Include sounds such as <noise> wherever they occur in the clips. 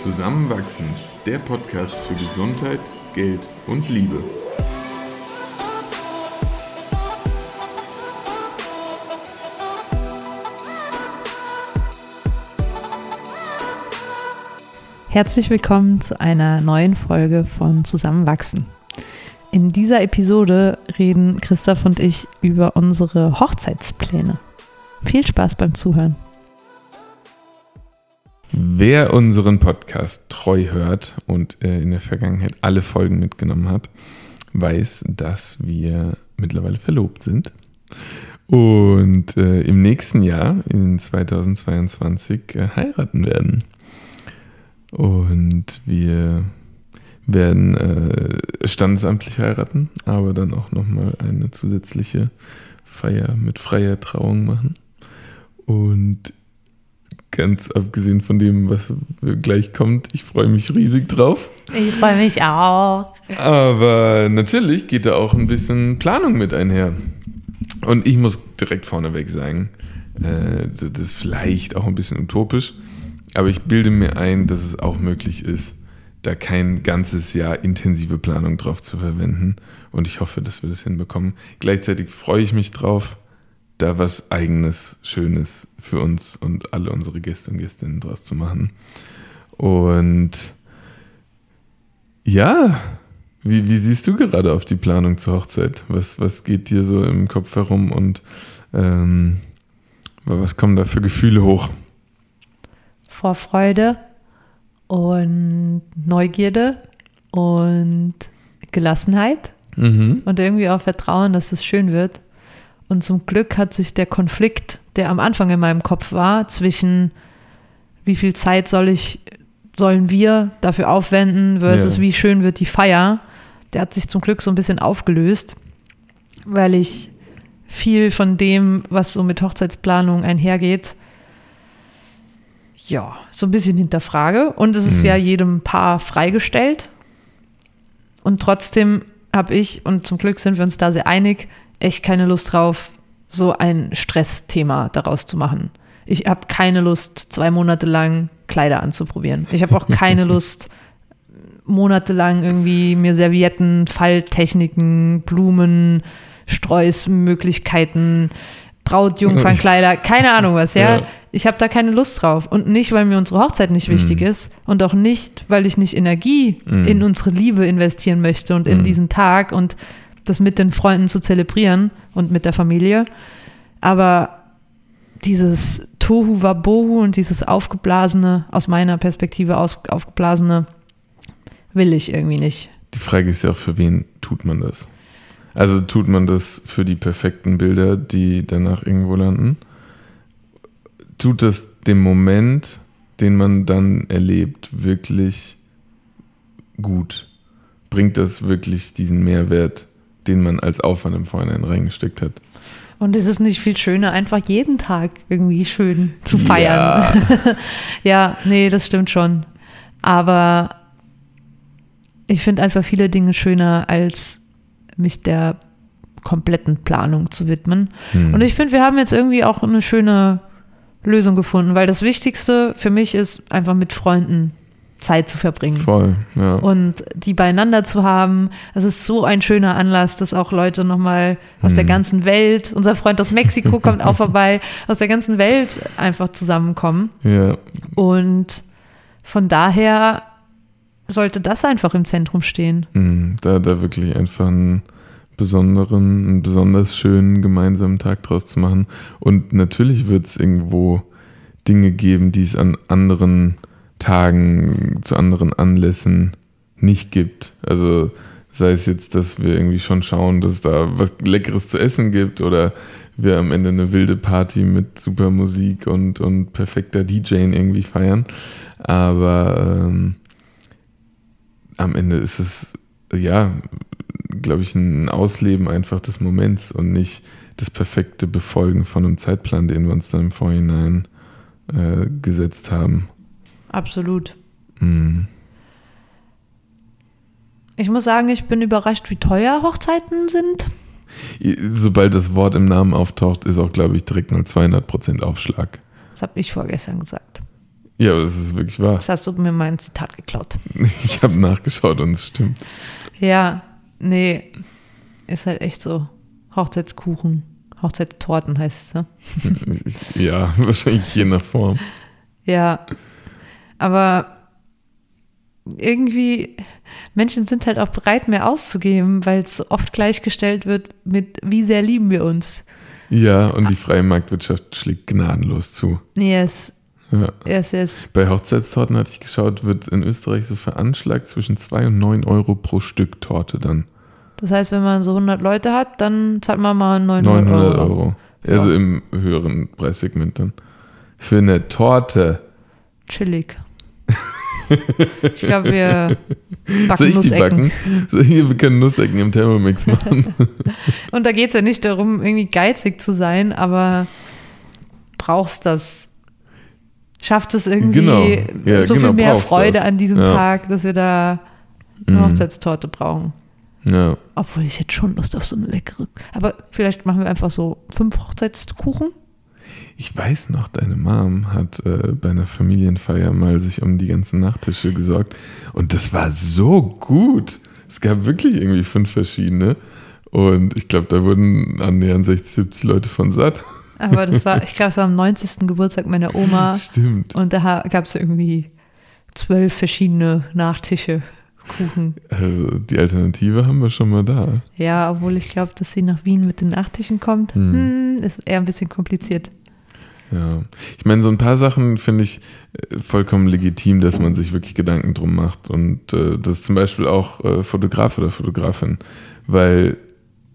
Zusammenwachsen, der Podcast für Gesundheit, Geld und Liebe. Herzlich willkommen zu einer neuen Folge von Zusammenwachsen. In dieser Episode reden Christoph und ich über unsere Hochzeitspläne. Viel Spaß beim Zuhören. Wer unseren Podcast treu hört und äh, in der Vergangenheit alle Folgen mitgenommen hat, weiß, dass wir mittlerweile verlobt sind. Und äh, im nächsten Jahr, in 2022, äh, heiraten werden. Und wir werden standesamtlich heiraten, aber dann auch nochmal eine zusätzliche Feier mit freier Trauung machen. Ganz abgesehen von dem, was gleich kommt, ich freue mich riesig drauf. Ich freue mich auch. Aber natürlich geht da auch ein bisschen Planung mit einher. Und ich muss direkt vorneweg sagen, äh, das ist vielleicht auch ein bisschen utopisch, aber ich bilde mir ein, dass es auch möglich ist, da kein ganzes Jahr intensive Planung drauf zu verwenden. Und ich hoffe, dass wir das hinbekommen. Gleichzeitig freue ich mich drauf, da was eigenes, Schönes für uns und alle unsere Gäste und Gästinnen draus zu machen. Und ja, wie, wie siehst du gerade auf die Planung zur Hochzeit? Was, was geht dir so im Kopf herum und ähm, was kommen da für Gefühle hoch? Vorfreude und Neugierde und Gelassenheit mhm. und irgendwie auch Vertrauen, dass es schön wird. Und zum Glück hat sich der Konflikt, der am Anfang in meinem Kopf war, zwischen wie viel Zeit soll ich, sollen wir dafür aufwenden versus ja. wie schön wird die Feier, der hat sich zum Glück so ein bisschen aufgelöst, weil ich viel von dem, was so mit Hochzeitsplanung einhergeht, ja, so ein bisschen hinterfrage. Und es ist mhm. ja jedem Paar freigestellt. Und trotzdem habe ich, und zum Glück sind wir uns da sehr einig, echt keine Lust drauf, so ein Stressthema daraus zu machen. Ich habe keine Lust, zwei Monate lang Kleider anzuprobieren. Ich habe auch <laughs> keine Lust, monatelang irgendwie mir Servietten, Falltechniken, Blumen, Streusmöglichkeiten, Brautjungfernkleider, <laughs> keine Ahnung was, ja. ja. Ich habe da keine Lust drauf. Und nicht, weil mir unsere Hochzeit nicht wichtig mm. ist und auch nicht, weil ich nicht Energie mm. in unsere Liebe investieren möchte und in mm. diesen Tag und das mit den Freunden zu zelebrieren und mit der Familie. Aber dieses Tohu Wabohu und dieses aufgeblasene, aus meiner Perspektive aus, aufgeblasene, will ich irgendwie nicht. Die Frage ist ja auch, für wen tut man das? Also tut man das für die perfekten Bilder, die danach irgendwo landen? Tut das dem Moment, den man dann erlebt, wirklich gut? Bringt das wirklich diesen Mehrwert, den man als Aufwand im Vorhinein reingesteckt hat? Und ist es nicht viel schöner, einfach jeden Tag irgendwie schön zu feiern? Ja, <laughs> ja nee, das stimmt schon. Aber ich finde einfach viele Dinge schöner, als mich der kompletten Planung zu widmen. Hm. Und ich finde, wir haben jetzt irgendwie auch eine schöne Lösung gefunden, weil das Wichtigste für mich ist, einfach mit Freunden Zeit zu verbringen. Voll, ja. Und die beieinander zu haben. Es ist so ein schöner Anlass, dass auch Leute nochmal aus hm. der ganzen Welt, unser Freund aus Mexiko <laughs> kommt auch vorbei, aus der ganzen Welt einfach zusammenkommen. Ja. Und von daher sollte das einfach im Zentrum stehen. Hm, da, da wirklich einfach einen besonderen, einen besonders schönen gemeinsamen Tag draus zu machen. Und natürlich wird es irgendwo Dinge geben, die es an anderen Tagen, zu anderen Anlässen nicht gibt. Also sei es jetzt, dass wir irgendwie schon schauen, dass es da was Leckeres zu essen gibt oder wir am Ende eine wilde Party mit super Musik und, und perfekter DJing irgendwie feiern. Aber ähm, am Ende ist es, ja, glaube ich, ein Ausleben einfach des Moments und nicht das perfekte Befolgen von einem Zeitplan, den wir uns dann im Vorhinein äh, gesetzt haben. Absolut. Mhm. Ich muss sagen, ich bin überrascht, wie teuer Hochzeiten sind. Sobald das Wort im Namen auftaucht, ist auch, glaube ich, direkt mal 200% Aufschlag. Das habe ich vorgestern gesagt. Ja, aber das ist wirklich wahr. Das hast du mir mein Zitat geklaut. <laughs> Ich habe nachgeschaut und es stimmt. Ja, nee, ist halt echt so. Hochzeitskuchen, Hochzeitstorten heißt es, ne? <laughs> ja, wahrscheinlich je nach Form. Ja, aber irgendwie, Menschen sind halt auch bereit, mehr auszugeben, weil es oft gleichgestellt wird mit, wie sehr lieben wir uns. Ja, und die freie Marktwirtschaft schlägt gnadenlos zu. Yes. Ja. Yes, yes. Bei Hochzeitstorten hatte ich geschaut, wird in Österreich so veranschlagt zwischen 2 und 9 Euro pro Stück Torte dann. Das heißt, wenn man so 100 Leute hat, dann zahlt man mal 900, 900 Euro. Euro. Also im höheren Preissegment dann. Für eine Torte. Chillig. <laughs> ich glaube, wir backen Soll ich die Nussecken. backen? So, hier, wir können Nussecken im Thermomix <laughs> machen. Und da geht es ja nicht darum, irgendwie geizig zu sein, aber brauchst das. Schafft es irgendwie Genau. Ja, so genau, viel mehr Freude das. an diesem Ja. Tag, dass wir da eine Mhm. Hochzeitstorte brauchen. ja. Obwohl ich jetzt schon Lust auf so eine leckere. Aber vielleicht machen wir einfach so fünf Hochzeitskuchen. Ich weiß noch, deine Mom hat äh, bei einer Familienfeier mal sich um die ganzen Nachtische gesorgt. Und das war so gut. Es gab wirklich irgendwie fünf verschiedene. Und ich glaube, da wurden annähernd 60, 70 Leute von satt. Aber das war, ich glaube, es war am 90. Geburtstag meiner Oma. Stimmt. Und da gab es irgendwie zwölf verschiedene Nachtische, Kuchen. Also die Alternative haben wir schon mal da. Ja, obwohl ich glaube, dass sie nach Wien mit den Nachtischen kommt. Hm. Hm, ist eher ein bisschen kompliziert. Ja. Ich meine, so ein paar Sachen finde ich äh, vollkommen legitim, dass man sich wirklich Gedanken drum macht. Und äh, das zum Beispiel auch äh, Fotograf oder Fotografin, weil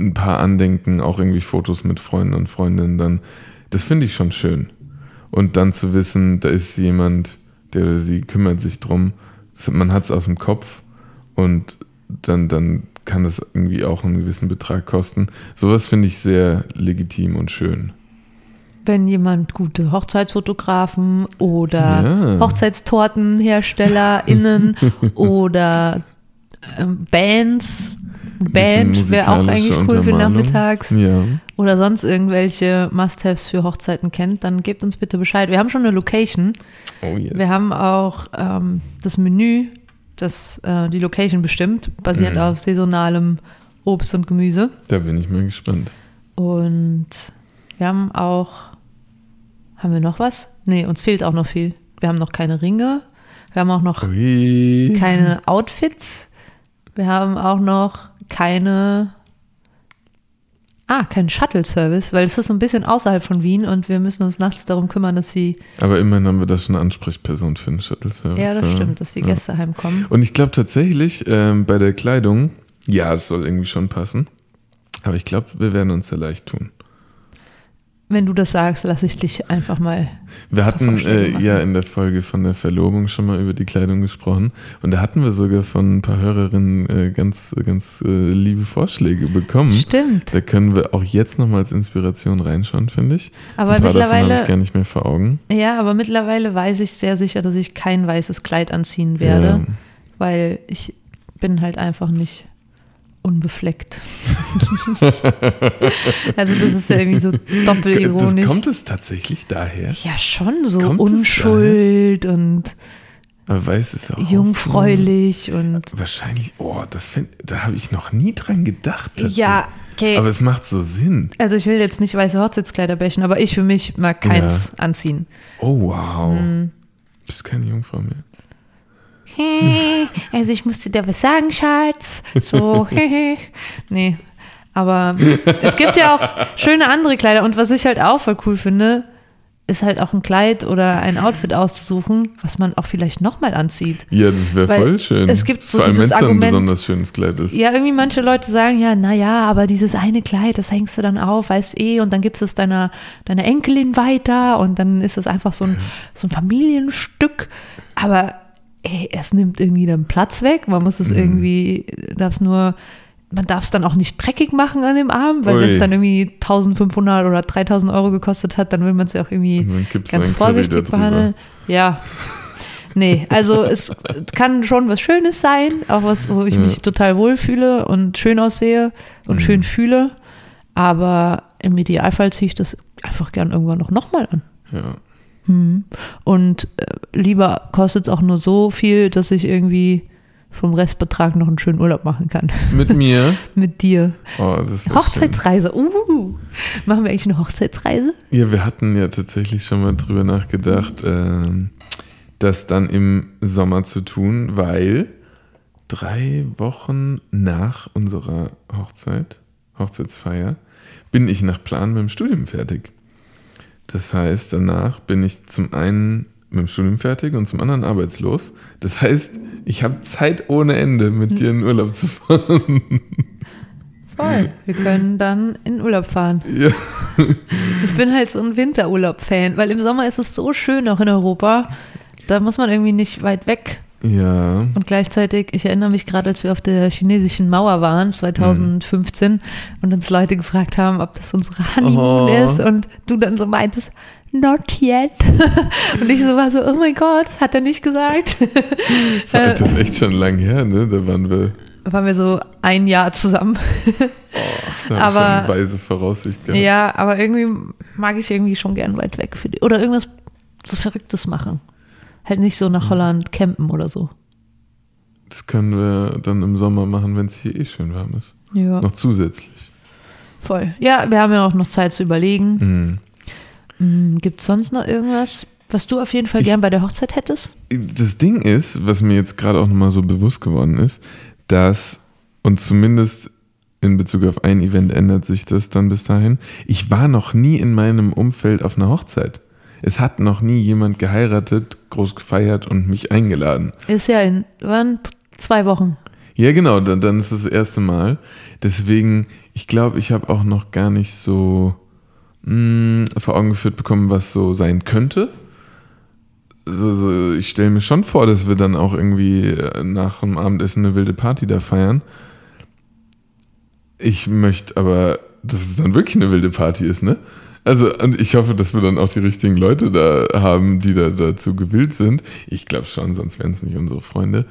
ein paar Andenken, auch irgendwie Fotos mit Freunden und Freundinnen, dann, das finde ich schon schön. Und dann zu wissen, da ist jemand, der oder sie kümmert sich drum, man hat es aus dem Kopf und dann, dann kann das irgendwie auch einen gewissen Betrag kosten. Sowas finde ich sehr legitim und schön. Wenn jemand gute Hochzeitsfotografen oder Ja. HochzeitstortenherstellerInnen <laughs> oder ähm, Bands, Band wäre auch eigentlich cool für nachmittags Ja. oder sonst irgendwelche Must-Haves für Hochzeiten kennt, dann gebt uns bitte Bescheid. Wir haben schon eine Location. Oh yes. Wir haben auch ähm, das Menü, das äh, die Location bestimmt, basiert Mhm. auf saisonalem Obst und Gemüse. Da bin ich mal gespannt. Und wir haben auch, haben wir noch was? Nee, uns fehlt auch noch viel. Wir haben noch keine Ringe. Wir haben auch noch Ui. keine Outfits. Wir haben auch noch keine, ah, keinen Shuttle-Service, weil es ist so ein bisschen außerhalb von Wien und wir müssen uns nachts darum kümmern, dass sie, Aber immerhin haben wir da schon eine Ansprechperson für den Shuttle-Service. ja, das stimmt, dass die Ja. Gäste heimkommen. Und ich glaube tatsächlich, ähm, bei der Kleidung, ja, es soll irgendwie schon passen. Aber ich glaube, wir werden uns sehr leicht tun. Wenn du das sagst, lasse ich dich einfach mal. Wir hatten äh, ja in der Folge von der Verlobung schon mal über die Kleidung gesprochen. Und da hatten wir sogar von ein paar Hörerinnen äh, ganz, ganz äh, liebe Vorschläge bekommen. Stimmt. Da können wir auch jetzt nochmal als Inspiration reinschauen, finde ich. Aber ein paar davon habe ich mittlerweile, gar nicht mehr vor Augen. ja, aber mittlerweile weiß ich sehr sicher, dass ich kein weißes Kleid anziehen werde, Ja. weil ich bin halt einfach nicht unbefleckt. also das ist ja irgendwie so doppelironisch. Das, kommt es tatsächlich daher? ja, schon so Kommt Unschuld und Aber weiß es auch. jungfräulich und Wahrscheinlich, oh, das find, da habe ich noch nie dran gedacht. ja, okay. Aber es macht so Sinn. also ich will jetzt nicht weiße Hochzeitskleider bächen, aber ich für mich mag keins anziehen. Oh, wow. Hm. Bist keine Jungfrau mehr. Hey, also ich musste dir was sagen, Schatz. So, <laughs> hehe. nee. Aber es gibt ja auch schöne andere Kleider. Und was ich halt auch voll cool finde, ist halt auch ein Kleid oder ein Outfit auszusuchen, was man auch vielleicht nochmal anzieht. Ja, das wäre voll schön. es gibt so Vor allem, wenn dieses es ein besonders schönes Kleid ist. Ja, irgendwie manche Leute sagen ja, naja, aber dieses eine Kleid, das hängst du dann auf, weißt eh, und dann gibst du es deiner, deiner Enkelin weiter und dann ist es einfach so ein, so ein Familienstück. Aber ey, es nimmt irgendwie dann Platz weg. Man muss es Mhm. irgendwie, darf es nur, man darf es dann auch nicht dreckig machen an dem Arm, weil wenn es dann irgendwie 1500 oder 3000 Euro gekostet hat, dann will man es ja auch irgendwie ganz vorsichtig behandeln. Ja. Nee, also es kann schon was Schönes sein, auch was, wo ich Ja. mich total wohlfühle und schön aussehe und Mhm. schön fühle. Aber im Idealfall ziehe ich das einfach gern irgendwann noch, noch mal an. Ja. Hm. Und äh, lieber kostet es auch nur so viel, dass ich irgendwie vom Restbetrag noch einen schönen Urlaub machen kann. <laughs> Mit mir? Mit dir. Oh, Hochzeitsreise. Uh, machen wir eigentlich eine Hochzeitsreise? Ja, wir hatten ja tatsächlich schon mal drüber nachgedacht, äh, das dann im Sommer zu tun, weil drei Wochen nach unserer Hochzeit, Hochzeitsfeier, bin ich nach Plan mit dem Studium fertig. Das heißt, danach bin ich zum einen mit dem Studium fertig und zum anderen arbeitslos. Das heißt, ich habe Zeit ohne Ende, mit dir in Urlaub zu fahren. Voll. Wir können dann in Urlaub fahren. Ja. Ich bin halt so ein Winterurlaub-Fan, weil im Sommer ist es so schön auch in Europa. Da muss man irgendwie nicht weit weg. Ja. Und gleichzeitig, ich erinnere mich gerade, als wir auf der chinesischen Mauer waren, 2015, mhm. und uns Leute gefragt haben, ob das unsere Honeymoon oh. ist, und du dann so meintest, not yet. <laughs> Und ich so war so, oh mein Gott, hat er nicht gesagt. <laughs> Das ist echt schon lang her, ne? Da waren wir. Waren wir so ein Jahr zusammen. Oh, da aber schon weise Voraussicht gehabt. Ja, aber irgendwie mag ich irgendwie schon gern weit weg für die. Oder irgendwas so Verrücktes machen. Halt nicht so nach mhm. Holland campen oder so. Das können wir dann im Sommer machen, wenn es hier eh schön warm ist. Ja. Noch zusätzlich. Voll. Ja, wir haben ja auch noch Zeit zu überlegen. Mhm. Mhm, Gibt es sonst noch irgendwas, was du auf jeden Fall ich, gern bei der Hochzeit hättest? Das Ding ist, was mir jetzt gerade auch nochmal so bewusst geworden ist, dass, und zumindest in Bezug auf ein Event ändert sich das dann bis dahin, ich war noch nie in meinem Umfeld auf einer Hochzeit. Es hat noch nie jemand geheiratet, groß gefeiert und mich eingeladen. Ist ja in waren zwei Wochen. Ja, genau, dann, dann ist das, das erste Mal. Deswegen, ich glaube, ich habe auch noch gar nicht so mh, vor Augen geführt bekommen, was so sein könnte. Also, so, ich stelle mir schon vor, dass wir dann auch irgendwie äh, nach dem Abendessen eine wilde Party da feiern. Ich möchte aber, dass es dann wirklich eine wilde Party ist, ne? Also, und ich hoffe, dass wir dann auch die richtigen Leute da haben, die da dazu gewillt sind. Ich glaube schon, sonst wären es nicht unsere Freunde.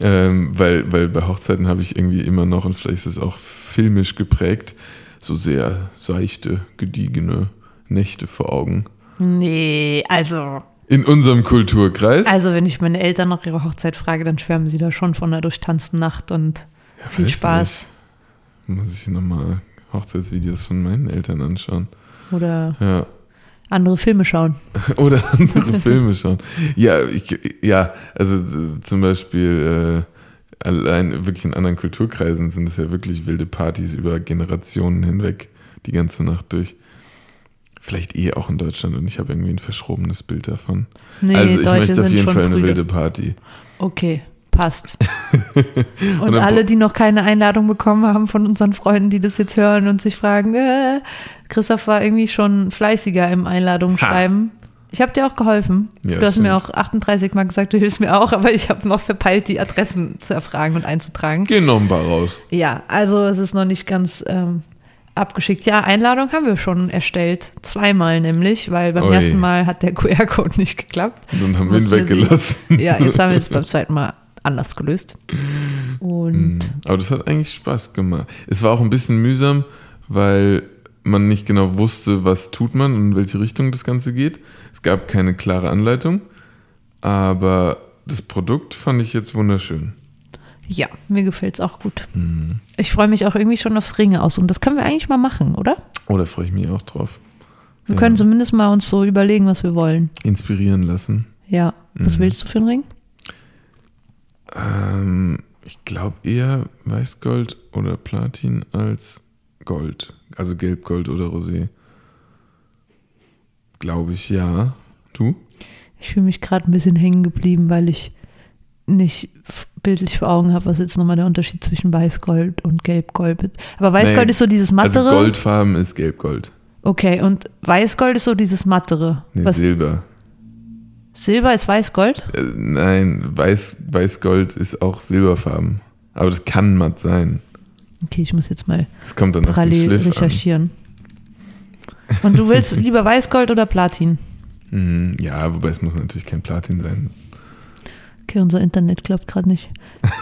Ähm, weil, weil bei Hochzeiten habe ich irgendwie immer noch, und vielleicht ist es auch filmisch geprägt, so sehr seichte, gediegene Nächte vor Augen. Nee, also. In unserem Kulturkreis? Also, wenn ich meine Eltern nach ihrer Hochzeit frage, dann schwärmen sie da schon von einer durchtanzten Nacht und ja, viel Spaß. Nicht. Muss ich nochmal Hochzeitsvideos von meinen Eltern anschauen. Oder ja. andere Filme schauen. <laughs> Oder andere Filme schauen. Ja, ich, ja, also zum Beispiel. Äh, allein wirklich in anderen Kulturkreisen sind es ja wirklich wilde Partys über Generationen hinweg, die ganze Nacht durch. Vielleicht eh auch in Deutschland und ich habe irgendwie ein verschrobenes Bild davon. Nee, also ich Deutsche möchte auf jeden Fall eine wilde Party. Okay, passt. <laughs> und, und alle, die noch keine Einladung bekommen haben von unseren Freunden, die das jetzt hören und sich fragen, äh, Christoph war irgendwie schon fleißiger im Einladungsschreiben. Ha. Ich habe dir auch geholfen. Ja, du hast stimmt. mir auch 38 Mal gesagt, du hilfst mir auch, aber ich habe noch verpeilt, die Adressen zu erfragen und einzutragen. Geh noch ein paar raus. Ja, also es ist noch nicht ganz ähm, abgeschickt. Ja, Einladung haben wir schon erstellt. Zweimal nämlich, weil beim Ui. ersten Mal hat der QR-Code nicht geklappt. Und dann haben wir ihn weggelassen. Sie, ja, jetzt haben wir es beim zweiten Mal anders gelöst. Und hm, aber das hat eigentlich Spaß gemacht. Es war auch ein bisschen mühsam, weil man nicht genau wusste, was tut man und in welche Richtung das Ganze geht. Es gab keine klare Anleitung, aber das Produkt fand ich jetzt wunderschön. Ja, mir gefällt es auch gut. Mhm. Ich freue mich auch irgendwie schon aufs Ringe aus und das können wir eigentlich mal machen, oder? Oh, da freue ich mich auch drauf. Wir ja. können zumindest mal uns so überlegen, was wir wollen. Inspirieren lassen. Ja. Was mhm. willst du für einen Ring? Ähm, ich glaube eher Weißgold oder Platin als Gold. Also Gelbgold oder Rosé. Glaube ich, ja. Du? Ich fühle mich gerade ein bisschen hängen geblieben, weil ich nicht bildlich vor Augen habe, was jetzt nochmal der Unterschied zwischen Weißgold und Gelbgold ist. Aber Weißgold nee, ist so dieses mattere. Also Goldfarben ist Gelbgold. Okay, und Weißgold ist so dieses mattere. Nee, Silber. Silber ist Weißgold? Äh, nein, Weiß, Weißgold ist auch Silberfarben. Aber das kann matt sein. Okay, ich muss jetzt mal das kommt dann parallel recherchieren. An. Und du willst <laughs> lieber Weißgold oder Platin? Mhm, ja, wobei es muss natürlich kein Platin sein. Okay, unser Internet klappt gerade nicht.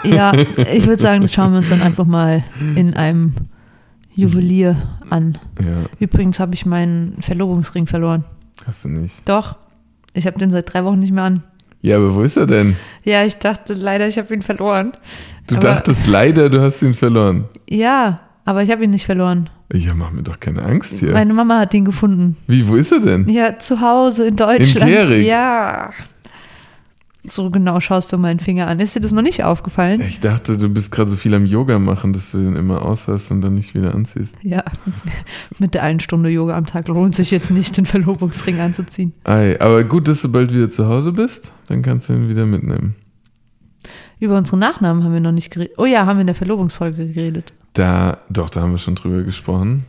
Ja, <laughs> ich würde sagen, das schauen wir uns dann einfach mal in einem Juwelier an. Ja. Übrigens habe ich meinen Verlobungsring verloren. Hast du nicht? Doch. Ich habe den seit drei Wochen nicht mehr an. Ja, aber wo ist er denn? Ja, ich dachte leider, ich habe ihn verloren. Du aber, dachtest leider, du hast ihn verloren. Ja, aber ich habe ihn nicht verloren. Ja, mach mir doch keine Angst hier. Meine Mama hat ihn gefunden. Wie, wo ist er denn? Ja, zu Hause in Deutschland. In Gehrig? Ja. So genau schaust du meinen Finger an. Ist dir das noch nicht aufgefallen? Ich dachte, du bist gerade so viel am Yoga machen, dass du den immer aushast und dann nicht wieder anziehst. Ja, <laughs> mit der einen Stunde Yoga am Tag lohnt sich jetzt nicht, den Verlobungsring anzuziehen. Ei, aber gut, dass du bald wieder zu Hause bist. Dann kannst du ihn wieder mitnehmen. Über unsere Nachnamen haben wir noch nicht geredet. Oh ja, haben wir in der Verlobungsfolge geredet. Da, doch, da haben wir schon drüber gesprochen.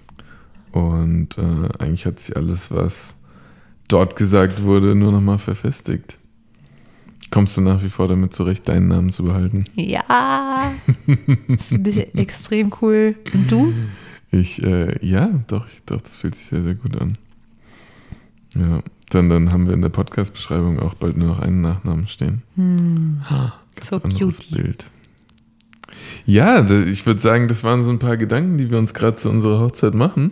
Und äh, eigentlich hat sich alles, was dort gesagt wurde, nur nochmal verfestigt. Kommst du nach wie vor damit zurecht, deinen Namen zu behalten? Ja. Finde ich extrem cool. Und du? Ich, äh, ja, doch, ich, doch, das fühlt sich sehr, sehr gut an. Ja, dann, dann haben wir in der Podcast-Beschreibung auch bald nur noch einen Nachnamen stehen. Hm. Ganz so anderes cute. Bild. Ja, ich würde sagen, das waren so ein paar Gedanken, die wir uns gerade zu unserer Hochzeit machen.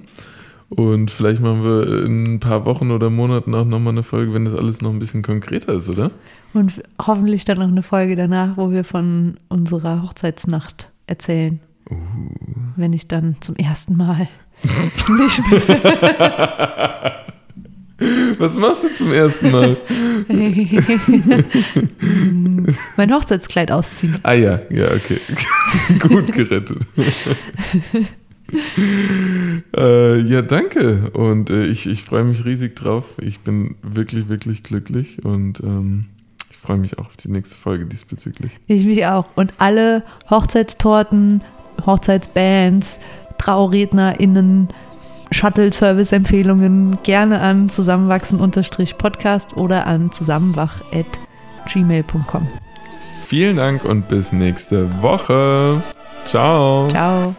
Und vielleicht machen wir in ein paar Wochen oder Monaten auch nochmal eine Folge, wenn das alles noch ein bisschen konkreter ist, oder? Und hoffentlich dann noch eine Folge danach, wo wir von unserer Hochzeitsnacht erzählen. Uh. Wenn ich dann zum ersten Mal nicht mehr. <laughs> Was machst du zum ersten Mal? <laughs> mein Hochzeitskleid ausziehen. Ah ja, ja, okay. <laughs> Gut gerettet. <laughs> äh, ja, danke. Und äh, ich, ich freue mich riesig drauf. Ich bin wirklich, wirklich glücklich und ähm, ich freue mich auch auf die nächste Folge diesbezüglich. Ich mich auch. Und alle Hochzeitstorten, Hochzeitsbands, TraurednerInnen, Shuttle-Service-Empfehlungen gerne an zusammenwachsen-podcast oder an zusammenwach.gmail.com. Vielen Dank und bis nächste Woche. Ciao. Ciao.